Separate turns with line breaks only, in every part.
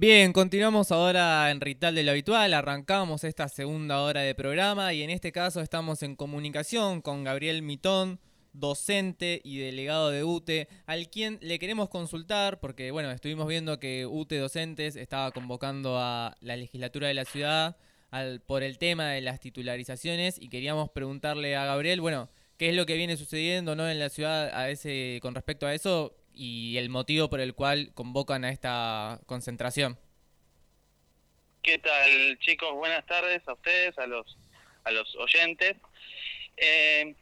Bien, continuamos ahora en Rital de lo habitual, arrancamos esta segunda hora de programa y en este caso estamos en comunicación con Gabriel Mitón, docente y delegado de UTE, al quien le queremos consultar, porque bueno, estuvimos viendo que UTE Docentes estaba convocando a la legislatura de la ciudad al, por el tema de las titularizaciones y queríamos preguntarle a Gabriel, bueno, qué es lo que viene sucediendo ¿no? en la ciudad a ese, con respecto a eso y el motivo por el cual convocan a esta concentración.
¿Qué tal chicos? Buenas tardes a ustedes, a los, a los oyentes. Eh,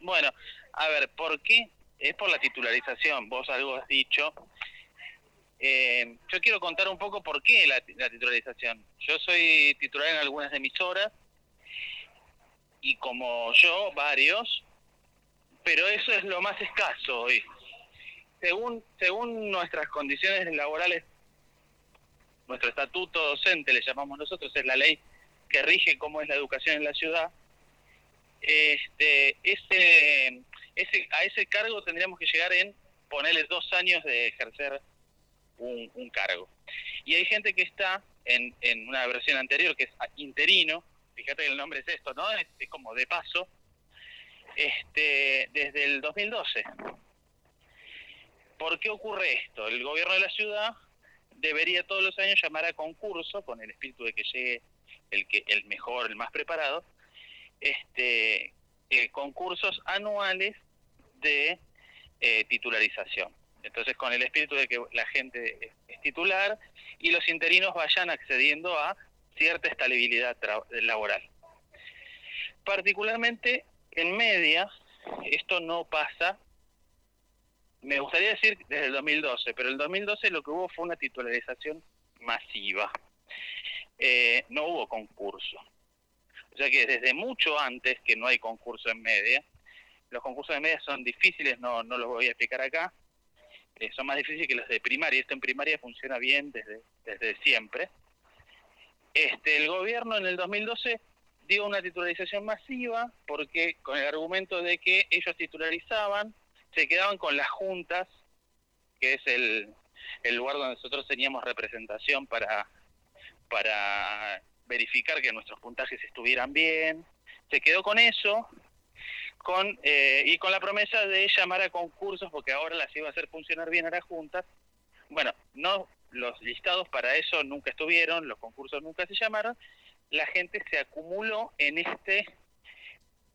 bueno, a ver, ¿por qué? Es por la titularización, vos algo has dicho. Eh, yo quiero contar un poco por qué la, titularización. Yo soy titular en algunas emisoras y como yo, varios, pero eso es lo más escaso hoy. Según, según nuestras condiciones laborales, nuestro estatuto docente, le llamamos nosotros, es la ley que rige cómo es la educación en la ciudad, este, ese, ese, a ese cargo tendríamos que llegar en ponerle dos años de ejercer un, cargo. Y hay gente que está en, en, una versión anterior que es interino, fíjate que el nombre es esto, ¿no? Es, como de paso, este, desde el 2012. ¿Por qué ocurre esto? El gobierno de la ciudad debería todos los años llamar a concurso con el espíritu de que llegue el que el mejor, el más preparado, este eh, concursos anuales de eh, titularización. Entonces, con el espíritu de que la gente es titular y los interinos vayan accediendo a cierta estabilidad laboral. Particularmente en media, esto no pasa, me gustaría decir desde el 2012, pero el 2012 lo que hubo fue una titularización masiva. Eh, no hubo concurso. O sea que desde mucho antes que no hay concurso en media, los concursos de media son difíciles, no, no los voy a explicar acá, eh, son más difíciles que los de primaria. Esto en primaria funciona bien desde, desde siempre. Este, el gobierno en el 2012 dio una titularización masiva porque con el argumento de que ellos titularizaban, se quedaban con las juntas, que es el, el lugar donde nosotros teníamos representación para, para verificar que nuestros puntajes estuvieran bien. Se quedó con eso con, eh, y con la promesa de llamar a concursos, porque ahora las iba a hacer funcionar bien a las juntas. Bueno, no los listados para eso nunca estuvieron, los concursos nunca se llamaron, la gente se acumuló en este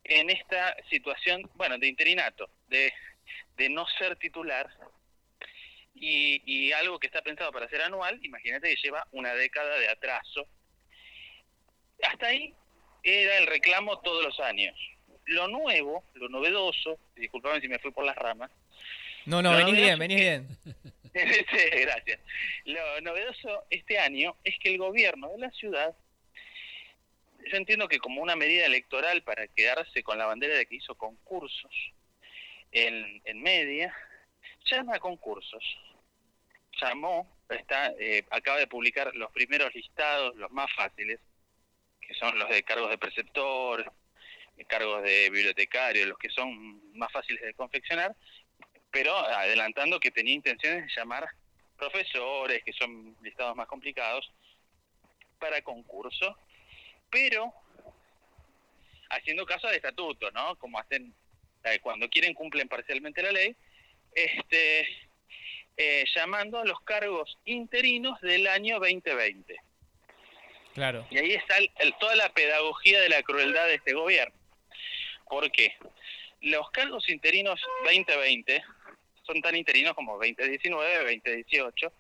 en esta situación, bueno, de interinato, de, de no ser titular y, y algo que está pensado para ser anual, imagínate que lleva una década de atraso. Hasta ahí era el reclamo todos los años lo nuevo, lo novedoso, disculpame si me fui por las ramas.
No, no, venís bien, venís bien.
Gracias. Lo novedoso este año es que el gobierno de la ciudad, yo entiendo que como una medida electoral para quedarse con la bandera de que hizo concursos en, en media, llama a concursos. Llamó, está, eh, acaba de publicar los primeros listados, los más fáciles, que son los de cargos de preceptor, cargos de bibliotecario, los que son más fáciles de confeccionar, pero adelantando que tenía intenciones de llamar profesores, que son listados más complicados, para concurso, pero haciendo caso al estatuto, ¿no? Como hacen cuando quieren cumplen parcialmente la ley, este eh, llamando a los cargos interinos del año 2020.
Claro.
Y ahí está toda la pedagogía de la crueldad de este gobierno. ¿Por qué? Los cargos interinos 2020 son tan interinos como 2019, 2018,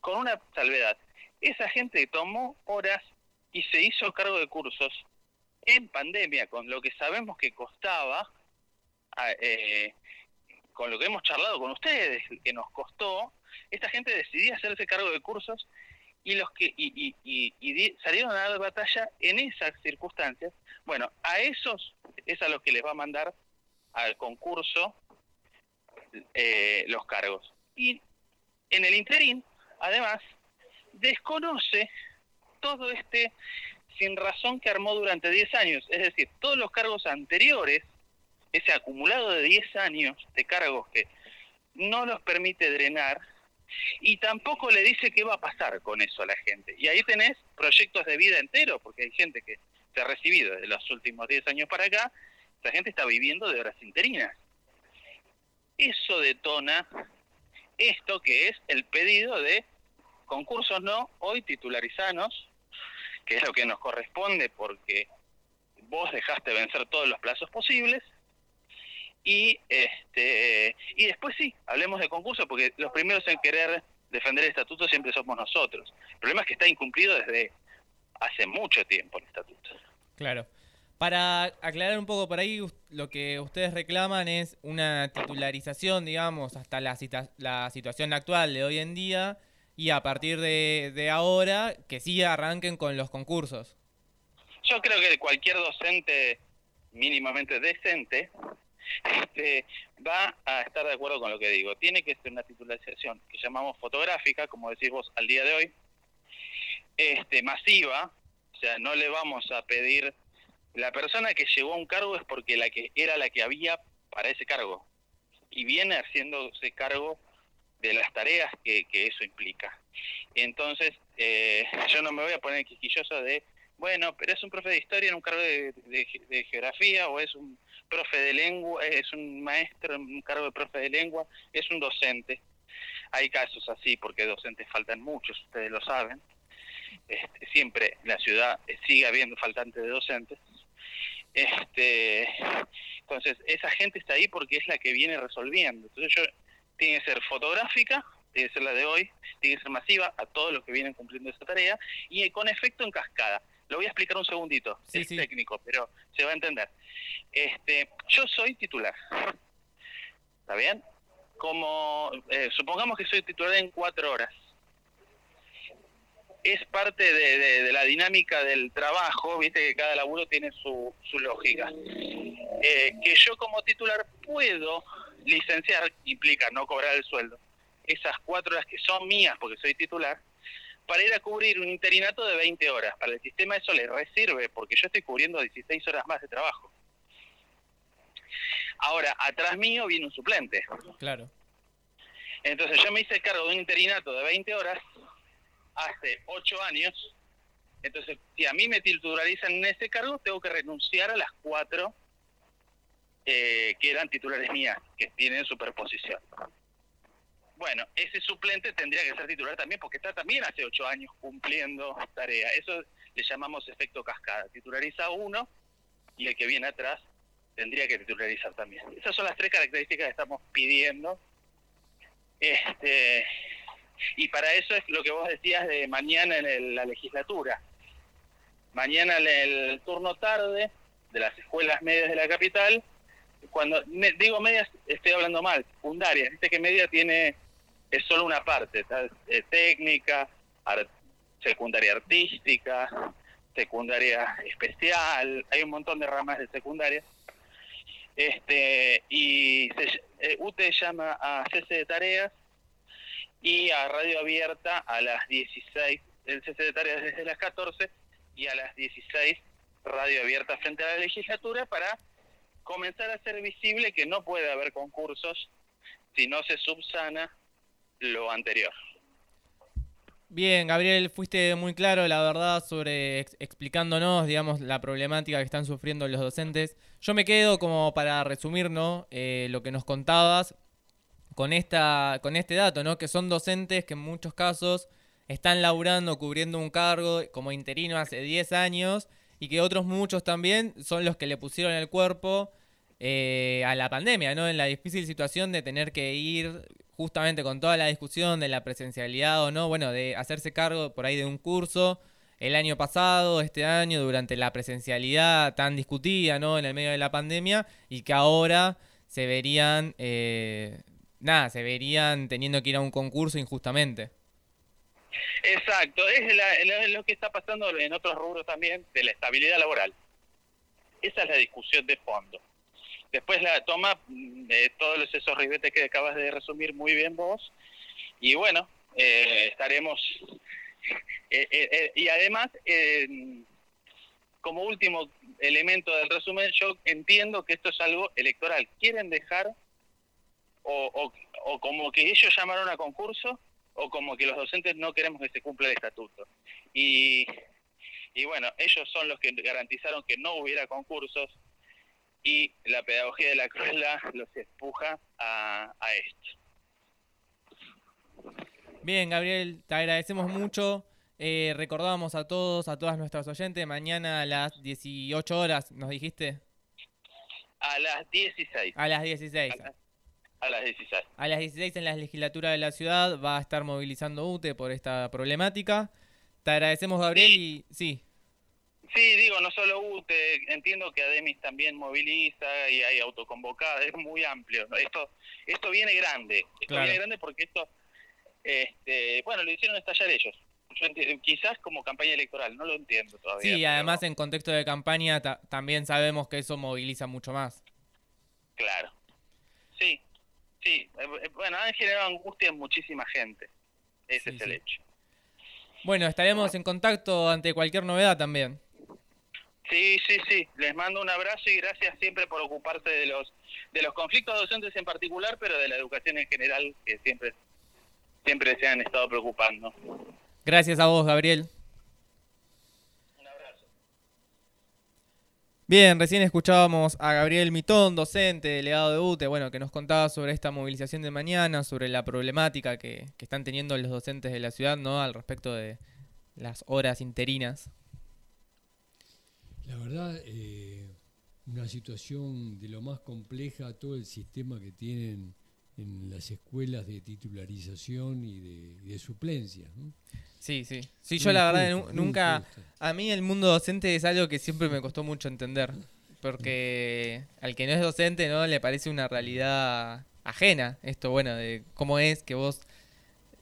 con una salvedad. Esa gente tomó horas y se hizo cargo de cursos en pandemia, con lo que sabemos que costaba, eh, con lo que hemos charlado con ustedes, que nos costó, esta gente decidía hacerse cargo de cursos y los que y, y, salieron a dar batalla en esas circunstancias. Bueno, a esos es a los que les va a mandar al concurso eh, los cargos. Y en el interín, además, desconoce todo este sin razón que armó durante 10 años. Es decir, todos los cargos anteriores, ese acumulado de 10 años de cargos que no los permite drenar, y tampoco le dice qué va a pasar con eso a la gente. Y ahí tenés proyectos de vida enteros, porque hay gente que se ha recibido desde los últimos 10 años para acá, esa gente está viviendo de horas interinas. Eso detona esto que es el pedido de concursos no, hoy titularizanos, que es lo que nos corresponde porque vos dejaste vencer todos los plazos posibles, y este y después sí, hablemos de concursos, porque los primeros en querer defender el estatuto siempre somos nosotros. El problema es que está incumplido desde hace mucho tiempo el estatuto.
Claro. Para aclarar un poco por ahí, lo que ustedes reclaman es una titularización, digamos, hasta la, la situación actual de hoy en día y a partir de, de ahora que sí arranquen con los concursos.
Yo creo que cualquier docente mínimamente decente este, va a estar de acuerdo con lo que digo. Tiene que ser una titularización que llamamos fotográfica, como decís vos al día de hoy, este, masiva, o sea, no le vamos a pedir, la persona que llegó a un cargo es porque la que era la que había para ese cargo y viene haciéndose cargo de las tareas que, que eso implica. Entonces, eh, yo no me voy a poner quisquilloso de, bueno, pero es un profe de historia en un cargo de geografía o es un profe de lengua, es un maestro en cargo de profe de lengua, es un docente. Hay casos así, porque docentes faltan muchos, ustedes lo saben. Este, siempre en la ciudad sigue habiendo faltantes de docentes. Este, entonces, esa gente está ahí porque es la que viene resolviendo. Entonces, yo, tiene que ser fotográfica, tiene que ser la de hoy, tiene que ser masiva a todos los que vienen cumpliendo esa tarea y con efecto en cascada. Lo voy a explicar un segundito, es técnico, pero se va a entender. Este, yo soy titular. ¿Está bien? Como eh, supongamos que soy titular en cuatro horas. Es parte de, la dinámica del trabajo, viste que cada laburo tiene su, su lógica. Eh, que yo como titular puedo licenciar, implica no cobrar el sueldo, esas cuatro horas que son mías porque soy titular, para ir a cubrir un interinato de 20 horas. Para el sistema eso le resirve porque yo estoy cubriendo 16 horas más de trabajo. Ahora, atrás mío viene un suplente.
Claro.
Entonces yo me hice cargo de un interinato de 20 horas hace 8 años. Entonces, si a mí me titularizan en ese cargo, tengo que renunciar a las 4 eh, que eran titulares mías, que tienen superposición. Bueno, ese suplente tendría que ser titular también porque está también hace ocho años cumpliendo tarea. Eso le llamamos efecto cascada. Titulariza uno y el que viene atrás tendría que titularizar también. Esas son las tres características que estamos pidiendo. Este, y para eso es lo que vos decías de mañana en la legislatura. Mañana en el turno tarde de las escuelas medias de la capital, cuando digo medias estoy hablando mal, secundarias, viste que media tiene es solo una parte, técnica, secundaria artística, secundaria especial, hay un montón de ramas de secundaria. Este, y eh, UTE llama a cese de tareas y a radio abierta a las 16, el cese de tareas desde las 14 y a las 16 radio abierta frente a la legislatura para comenzar a hacer visible que no puede haber concursos si no se subsana lo anterior.
Bien, Gabriel, fuiste muy claro, la verdad, sobre explicándonos, digamos, la problemática que están sufriendo los docentes. Yo me quedo como para resumir, ¿no? Eh, lo que nos contabas con esta, con este dato, ¿no? Que son docentes que en muchos casos están laburando, cubriendo un cargo como interino hace 10 años y que otros muchos también son los que le pusieron el cuerpo eh, a la pandemia, ¿no? En la difícil situación de tener que ir justamente con toda la discusión de la presencialidad o no, bueno, de hacerse cargo por ahí de un curso el año pasado, este año, durante la presencialidad tan discutida, ¿no? En el medio de la pandemia y que ahora se verían, eh, nada, se verían teniendo que ir a un concurso injustamente.
Exacto, es lo que está pasando en otros rubros también de la estabilidad laboral. Esa es la discusión de fondo. Después la toma de todos esos ribetes que acabas de resumir muy bien vos. Y bueno, eh, estaremos... Eh, eh, y además, como último elemento del resumen, yo entiendo que esto es algo electoral. Quieren dejar, o, o, como que ellos llamaron a concurso, o como que los docentes no queremos que se cumpla el estatuto. Y, y bueno, ellos son los que garantizaron que no hubiera concursos y la pedagogía de la crueldad los empuja a, a esto.
Bien, Gabriel, te agradecemos mucho. Eh, recordamos a todos, a todas nuestras oyentes, mañana a las 18 horas, ¿nos dijiste?
A las 16.
A las 16.
A, las 16.
A las 16 en la legislatura de la ciudad va a estar movilizando UTE por esta problemática. Te agradecemos, Gabriel, y sí.
Sí, digo, no solo UTE, entiendo que Ademis también moviliza y hay autoconvocada, es muy amplio. Esto esto viene grande, esto viene grande porque esto, este, bueno, lo hicieron estallar ellos. quizás como campaña electoral, no lo entiendo todavía.
Sí, además en contexto de campaña también sabemos que eso moviliza mucho más.
Claro, sí, sí, eh, eh, bueno, han generado angustia en muchísima gente, ese es el hecho.
Bueno, estaremos en contacto ante cualquier novedad también.
Sí, sí, sí. Les mando un abrazo y gracias siempre por ocuparse de los de los conflictos docentes en particular, pero de la educación en general que siempre siempre se han estado preocupando.
Gracias a vos, Gabriel. Un abrazo. Bien, recién escuchábamos a Gabriel Mitón, docente, delegado de UTE, bueno, que nos contaba sobre esta movilización de mañana, sobre la problemática que, que están teniendo los docentes de la ciudad, ¿no? Al respecto de las horas interinas.
Verdad, eh, una situación de lo más compleja, todo el sistema que tienen en las escuelas de titularización y de, suplencia.
Sí, sí. Sí, yo la verdad nunca... A mí el mundo docente es algo que siempre me costó mucho entender, porque al que no es docente no le parece una realidad ajena esto, bueno, de cómo es que vos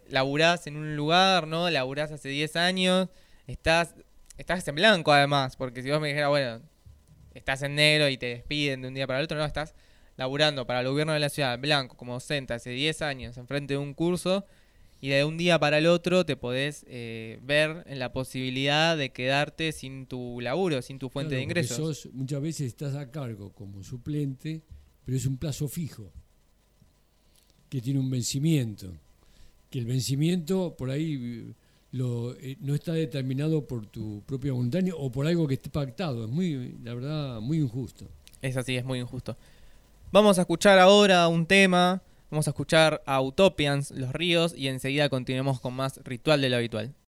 laburás en un lugar, ¿no? Laburás hace 10 años, estás estás en blanco además, porque si vos me dijeras, bueno, estás en negro y te despiden de un día para el otro, no, estás laburando para el gobierno de la ciudad en blanco como docente hace 10 años enfrente de un curso y de un día para el otro te podés eh, ver en la posibilidad de quedarte sin tu laburo, sin tu fuente de ingresos.
muchas veces estás a cargo como suplente, pero es un plazo fijo, que tiene un vencimiento, que el vencimiento por ahí lo, eh, no está determinado por tu propia voluntad o por algo que esté pactado. Es muy, la verdad, muy injusto.
Es así, es muy injusto. Vamos a escuchar ahora un tema. Vamos a escuchar a Utopians, Los Ríos, y enseguida continuemos con más Ritual de lo Habitual.